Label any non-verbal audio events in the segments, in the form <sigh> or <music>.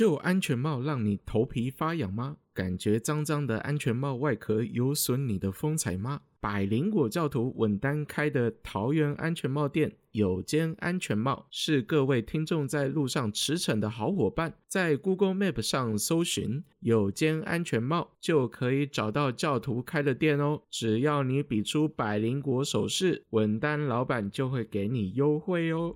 旧安全帽让你头皮发痒吗？感觉脏脏的安全帽外壳有损你的风采吗？百灵果教徒稳单开的桃园安全帽店有间安全帽，是各位听众在路上驰骋的好伙伴。在 Google Map 上搜寻有间安全帽，就可以找到教徒开的店哦。只要你比出百灵果手势，稳单老板就会给你优惠哦。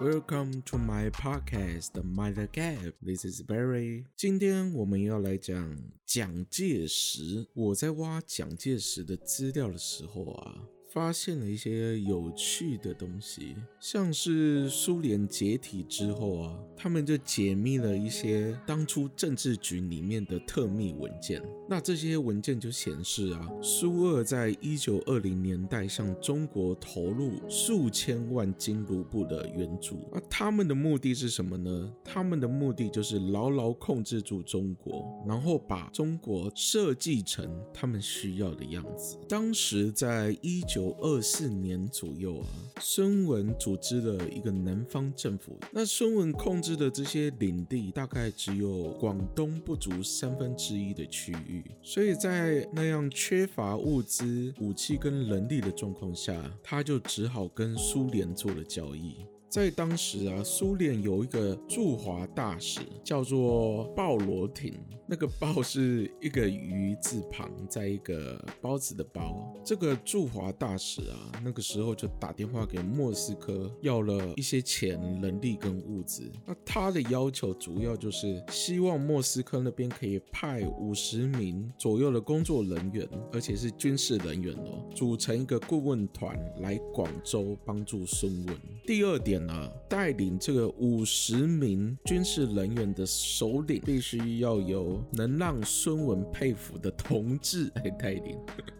Welcome to my podcast, Mind the Gap. This is Barry. 今天我们要来讲蒋介石。我在挖蒋介石的资料的时候啊。发现了一些有趣的东西，像是苏联解体之后啊，他们就解密了一些当初政治局里面的特密文件。那这些文件就显示啊，苏俄在一九二零年代向中国投入数千万金卢布的援助。那他们的目的是什么呢？他们的目的就是牢牢控制住中国，然后把中国设计成他们需要的样子。当时在一九二四年左右啊，孙文组织了一个南方政府。那孙文控制的这些领地大概只有广东不足三分之一的区域，所以在那样缺乏物资、武器跟人力的状况下，他就只好跟苏联做了交易。在当时啊，苏联有一个驻华大使叫做鲍罗廷，那个鲍是一个鱼字旁，在一个包子的包。这个驻华大使啊，那个时候就打电话给莫斯科，要了一些钱、人力跟物资。那他的要求主要就是希望莫斯科那边可以派五十名左右的工作人员，而且是军事人员哦，组成一个顾问团来广州帮助孙文。第二点。啊，带领这个五十名军事人员的首领，必须要由能让孙文佩服的同志 <laughs> 来带领。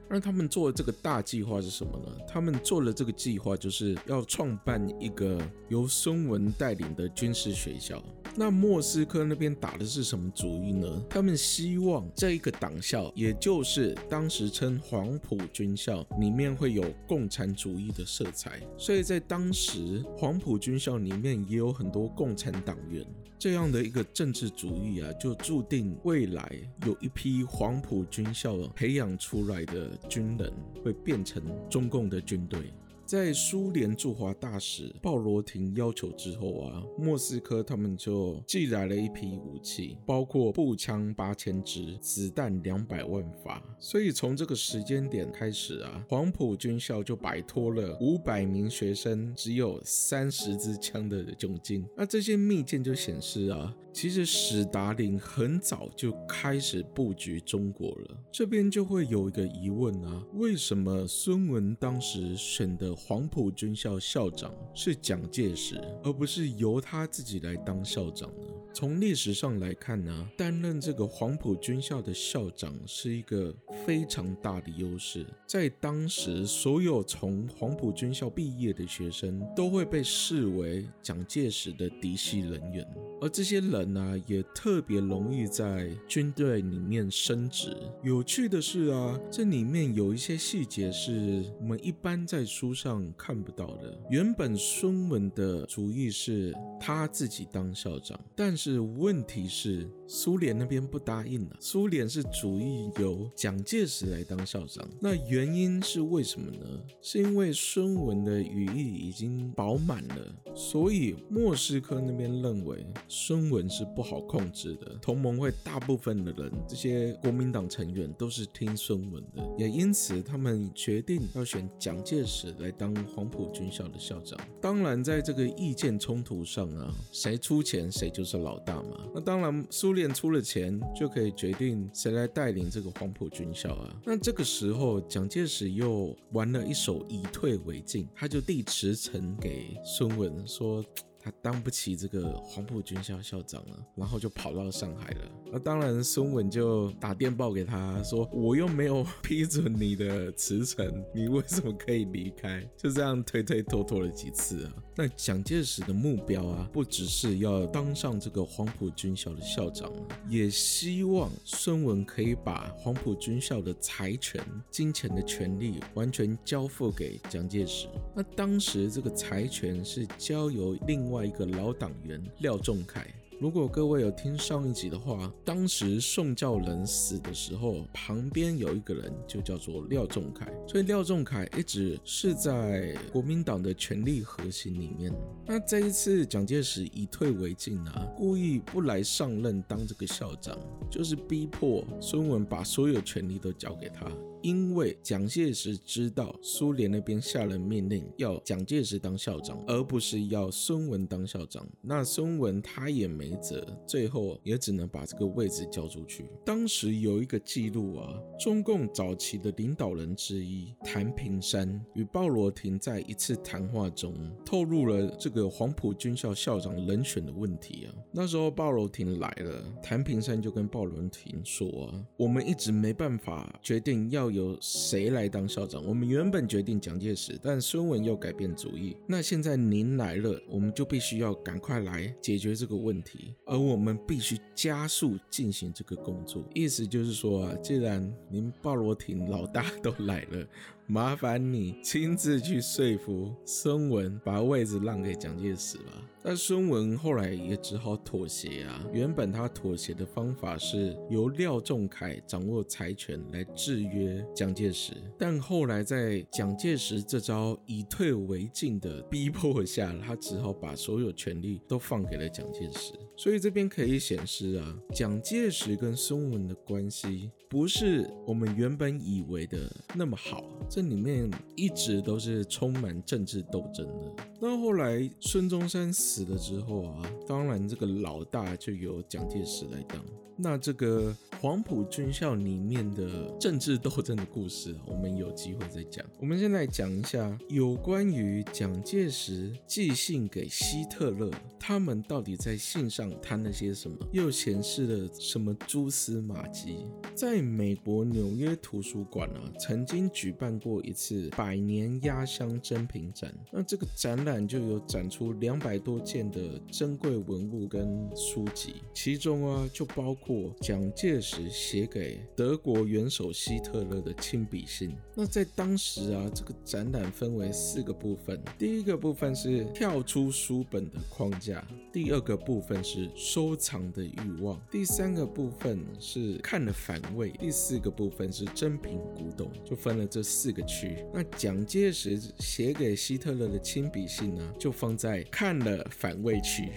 那他们做的这个大计划是什么呢？他们做了这个计划就是要创办一个由孙文带领的军事学校。那莫斯科那边打的是什么主意呢？他们希望这一个党校，也就是当时称黄埔军校，里面会有共产主义的色彩。所以在当时，黄埔军校里面也有很多共产党员。这样的一个政治主义啊，就注定未来有一批黄埔军校培养出来的军人会变成中共的军队。在苏联驻华大使鲍罗廷要求之后啊，莫斯科他们就寄来了一批武器，包括步枪八千支、子弹两百万发。所以从这个时间点开始啊，黄埔军校就摆脱了五百名学生只有三十支枪的窘境。那这些密件就显示啊，其实史达林很早就开始布局中国了。这边就会有一个疑问啊，为什么孙文当时选的黄埔军校校长是蒋介石，而不是由他自己来当校长呢？从历史上来看呢，担任这个黄埔军校的校长是一个非常大的优势。在当时，所有从黄埔军校毕业的学生都会被视为蒋介石的嫡系人员，而这些人呢，也特别容易在军队里面升职。有趣的是啊，这里面有一些细节是我们一般在书上。看不到的。原本孙文的主意是他自己当校长，但是是问题是苏联那边不答应了。苏联是主意由蒋介石来当校长，那原因是为什么呢？是因为孙文的羽翼已经饱满了，所以莫斯科那边认为孙文是不好控制的。同盟会大部分的人，这些国民党成员都是听孙文的，也因此他们决定要选蒋介石来。当黄埔军校的校长，当然在这个意见冲突上啊，谁出钱谁就是老大嘛。那当然，苏联出了钱就可以决定谁来带领这个黄埔军校啊。那这个时候，蒋介石又玩了一手以退为进，他就递辞呈给孙文说。他当不起这个黄埔军校校长了，然后就跑到上海了。那当然，孙文就打电报给他说：“我又没有批准你的辞呈，你为什么可以离开？”就这样推推拖拖了几次啊。那蒋介石的目标啊，不只是要当上这个黄埔军校的校长，也希望孙文可以把黄埔军校的财权、金钱的权利完全交付给蒋介石。那当时这个财权是交由另外一个老党员廖仲恺。如果各位有听上一集的话，当时宋教仁死的时候，旁边有一个人就叫做廖仲恺，所以廖仲恺一直是在国民党的权力核心里面。那这一次蒋介石以退为进啊，故意不来上任当这个校长，就是逼迫孙文把所有权力都交给他。因为蒋介石知道苏联那边下了命令要蒋介石当校长，而不是要孙文当校长，那孙文他也没辙，最后也只能把这个位置交出去。当时有一个记录啊，中共早期的领导人之一谭平山与鲍罗廷在一次谈话中透露了这个黄埔军校校长人选的问题啊。那时候鲍罗廷来了，谭平山就跟鲍罗廷说啊，我们一直没办法决定要。由谁来当校长？我们原本决定蒋介石，但孙文又改变主意。那现在您来了，我们就必须要赶快来解决这个问题，而我们必须加速进行这个工作。意思就是说啊，既然您鲍罗廷老大都来了。麻烦你亲自去说服孙文把位置让给蒋介石吧。那孙文后来也只好妥协啊。原本他妥协的方法是由廖仲恺掌握财权来制约蒋介石，但后来在蒋介石这招以退为进的逼迫下，他只好把所有权力都放给了蒋介石。所以这边可以显示啊，蒋介石跟孙文的关系不是我们原本以为的那么好。这里面一直都是充满政治斗争的。那后来孙中山死了之后啊，当然这个老大就由蒋介石来当。那这个黄埔军校里面的政治斗争的故事，我们有机会再讲。我们先来讲一下有关于蒋介石寄信给希特勒，他们到底在信上谈了些什么，又显示了什么蛛丝马迹。在美国纽约图书馆啊，曾经举办过一次百年压箱珍品展。那这个展览就有展出两百多件的珍贵文物跟书籍，其中啊就包括蒋介石写给德国元首希特勒的亲笔信。那在当时啊，这个展览分为四个部分，第一个部分是跳出书本的框架，第二个部分是收藏的欲望，第三个部分是看了反。胃第四个部分是珍品古董，就分了这四个区。那蒋介石写给希特勒的亲笔信呢，就放在看了反胃区。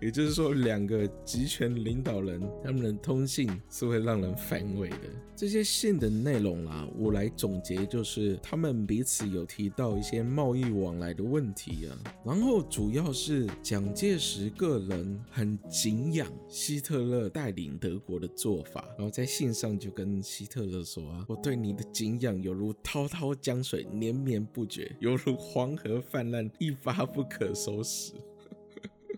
也就是说，两个集权领导人他们的通信是会让人反胃的。这些信的内容啊，我来总结，就是他们彼此有提到一些贸易往来的问题啊。然后主要是蒋介石个人很敬仰希特勒带领德国的做法，然后在信上就跟希特勒说啊，我对你的敬仰犹如滔滔江水连绵不绝，犹如黄河泛滥一发不可收拾。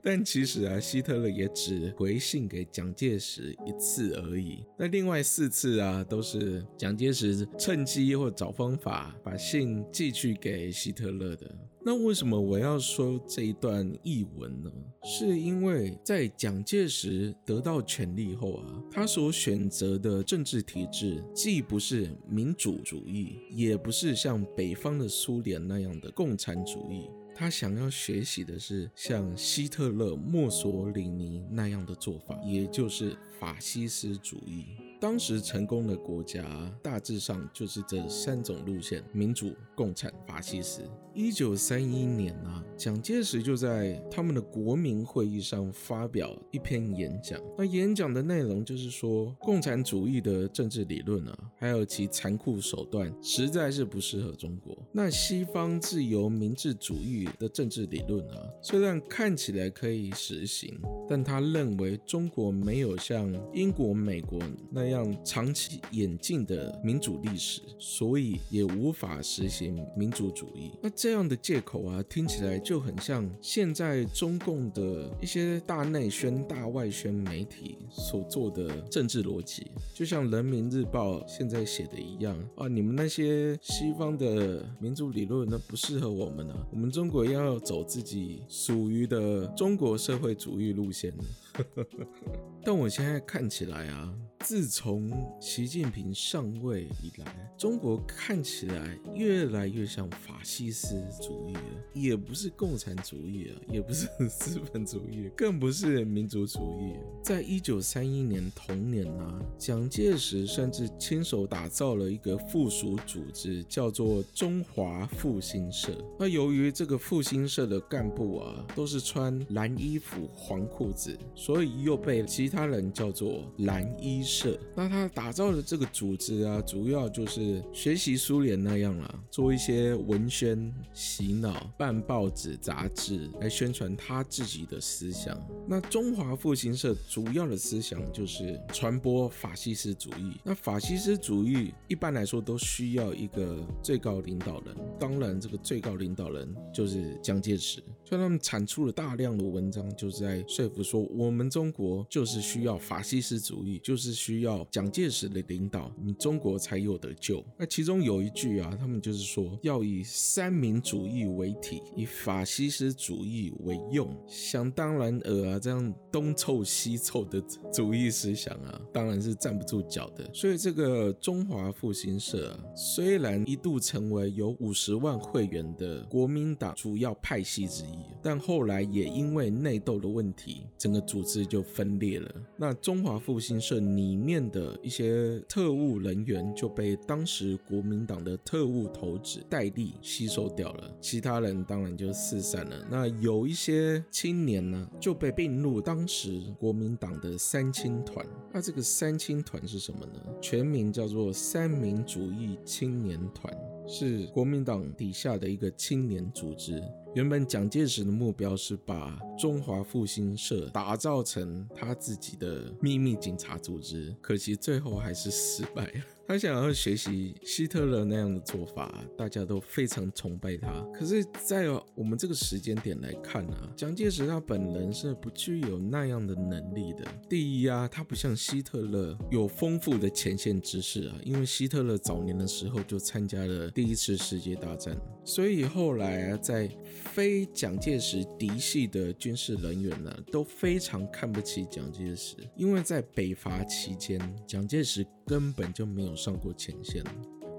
但其实啊，希特勒也只回信给蒋介石一次而已。那另外四次啊，都是蒋介石趁机或找方法把信寄去给希特勒的。那为什么我要说这一段译文呢？是因为在蒋介石得到权力后啊，他所选择的政治体制既不是民主主义，也不是像北方的苏联那样的共产主义。他想要学习的是像希特勒、墨索里尼那样的做法，也就是法西斯主义。当时成功的国家大致上就是这三种路线：民主、共产、法西斯。一九三一年啊，蒋介石就在他们的国民会议上发表一篇演讲。那演讲的内容就是说，共产主义的政治理论啊，还有其残酷手段，实在是不适合中国。那西方自由民治主义的政治理论啊，虽然看起来可以实行，但他认为中国没有像英国、美国那样。这样长期演进的民主历史，所以也无法实行民主主义。那这样的借口啊，听起来就很像现在中共的一些大内宣、大外宣媒体所做的政治逻辑，就像人民日报现在写的一样啊，你们那些西方的民主理论，那不适合我们啊，我们中国要走自己属于的中国社会主义路线。<laughs> 但我现在看起来啊，自从习近平上位以来，中国看起来越来越像法西斯主义了，也不是共产主义啊，也不是资本主义，更不是民族主义。在一九三一年同年啊，蒋介石甚至亲手打造了一个附属组织，叫做中华复兴社。那由于这个复兴社的干部啊，都是穿蓝衣服、黄裤子。所以又被其他人叫做蓝衣社。那他打造的这个组织啊，主要就是学习苏联那样啊，做一些文宣、洗脑、办报纸、杂志来宣传他自己的思想。那中华复兴社主要的思想就是传播法西斯主义。那法西斯主义一般来说都需要一个最高领导人，当然这个最高领导人就是蒋介石。所以他们产出了大量的文章，就是在说服说我。们中国就是需要法西斯主义，就是需要蒋介石的领导，你中国才有得救。那其中有一句啊，他们就是说要以三民主义为体，以法西斯主义为用。想当然尔啊，这样东凑西凑的主义思想啊，当然是站不住脚的。所以这个中华复兴社啊，虽然一度成为有五十万会员的国民党主要派系之一，但后来也因为内斗的问题，整个组织就分裂了。那中华复兴社里面的一些特务人员就被当时国民党的特务头子戴笠吸收掉了，其他人当然就四散了。那有一些青年呢，就被并入当时国民党的三青团。那这个三青团是什么呢？全名叫做三民主义青年团，是国民党底下的一个青年组织。原本蒋介石的目标是把中华复兴社打造成他自己的秘密警察组织，可惜最后还是失败了。他想要学习希特勒那样的做法，大家都非常崇拜他。可是，在我们这个时间点来看啊，蒋介石他本人是不具有那样的能力的。第一啊，他不像希特勒有丰富的前线知识啊，因为希特勒早年的时候就参加了第一次世界大战，所以后来啊，在非蒋介石嫡系的军事人员呢，都非常看不起蒋介石，因为在北伐期间，蒋介石根本就没有上过前线。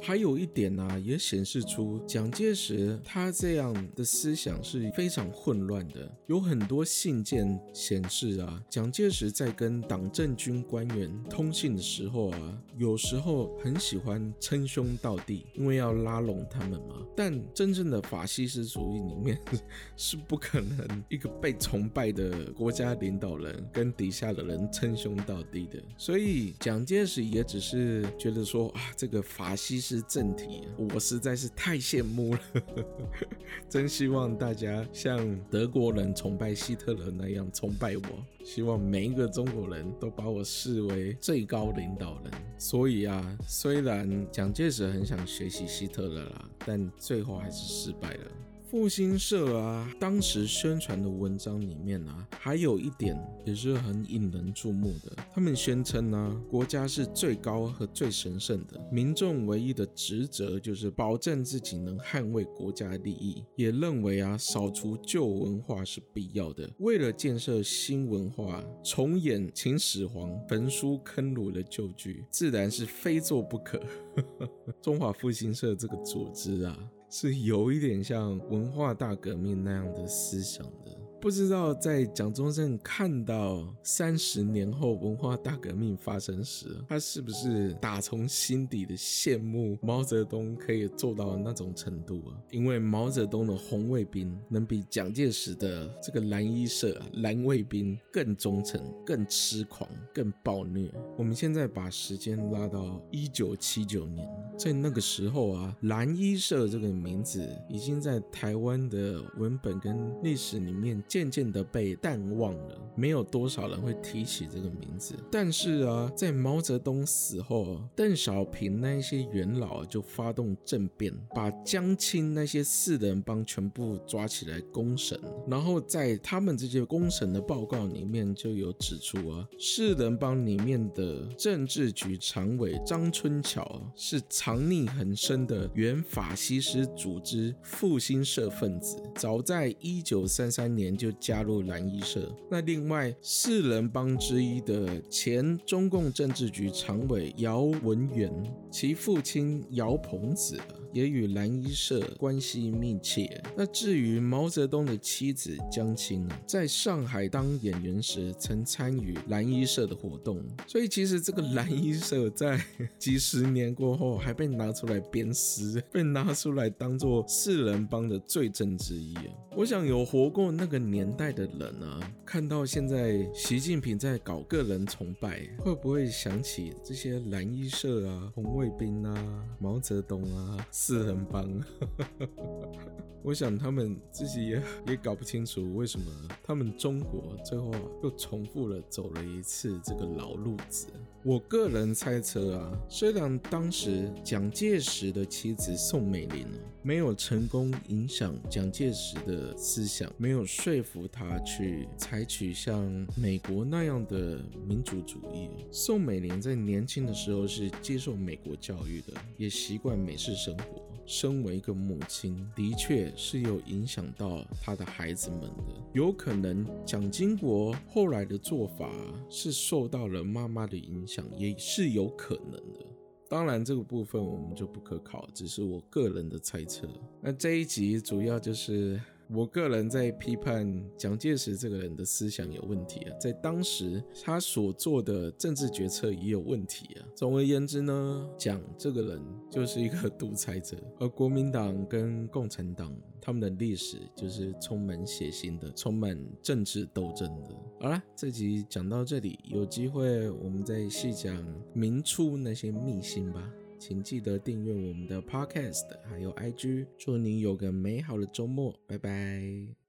还有一点呢、也显示出蒋介石他这样的思想是非常混乱的。有很多信件显示啊，蒋介石在跟党政军官员通信的时候啊，有时候很喜欢称兄道弟，因为要拉拢他们嘛。但真正的法西斯主义里面 <laughs> 是不可能一个被崇拜的国家领导人跟底下的人称兄道弟的。所以蒋介石也只是觉得说啊，这个法西斯。是正题，我实在是太羡慕了，真希望大家像德国人崇拜希特勒那样崇拜我，希望每一个中国人都把我视为最高领导人。所以啊，虽然蒋介石很想学习希特勒啦，但最后还是失败了。复兴社啊，当时宣传的文章里面啊，还有一点也是很引人注目的。他们宣称呢、啊，国家是最高和最神圣的，民众唯一的职责就是保证自己能捍卫国家利益。也认为啊，扫除旧文化是必要的。为了建设新文化，重演秦始皇焚书坑儒的旧剧，自然是非做不可。中华复兴社这个组织啊。是有一点像文化大革命那样的思想的。不知道在蒋中正看到三十年后文化大革命发生时，他是不是打从心底的羡慕毛泽东可以做到那种程度啊？因为毛泽东的红卫兵能比蒋介石的这个蓝衣社蓝卫兵更忠诚、更痴狂、更暴虐。我们现在把时间拉到一九七九年，在那个时候啊，蓝衣社这个名字已经在台湾的文本跟历史里面。渐渐的被淡忘了，没有多少人会提起这个名字。但是啊，在毛泽东死后，邓小平那些元老就发动政变，把江青那些四人帮全部抓起来公审。然后在他们这些公审的报告里面就有指出啊，四人帮里面的政治局常委张春桥是藏匿很深的原法西斯组织复兴社分子，早在一九三三年就加入蓝衣社。那另外四人帮之一的前中共政治局常委姚文元，其父亲姚鹏子。也与蓝衣社关系密切。那至于毛泽东的妻子江青，在上海当演员时曾参与蓝衣社的活动，所以其实这个蓝衣社在 <laughs> 几十年过后还被拿出来鞭尸，被拿出来当做四人帮的罪证之一。我想有活过那个年代的人啊，看到现在习近平在搞个人崇拜，会不会想起这些蓝衣社啊、红卫兵啊、毛泽东啊？四人帮，<laughs> 我想他们自己也也搞不清楚为什么他们中国最后又重复了走了一次这个老路子。我个人猜测啊，虽然当时蒋介石的妻子宋美龄没有成功影响蒋介石的思想，没有说服他去采取像美国那样的民主主义。宋美龄在年轻的时候是接受美国教育的，也习惯美式生活。身为一个母亲，的确是有影响到她的孩子们的。有可能蒋经国后来的做法是受到了妈妈的影响，也是有可能的。当然，这个部分我们就不可考，只是我个人的猜测。那这一集主要就是。我个人在批判蒋介石这个人的思想有问题啊，在当时他所做的政治决策也有问题啊。总而言之呢，蒋这个人就是一个 <laughs> 独裁者，而国民党跟共产党他们的历史就是充满血腥的，充满政治斗争的。好了，这集讲到这里，有机会我们再细讲明初那些秘辛吧。请记得订阅我们的 Podcast，还有 IG。祝您有个美好的周末，拜拜。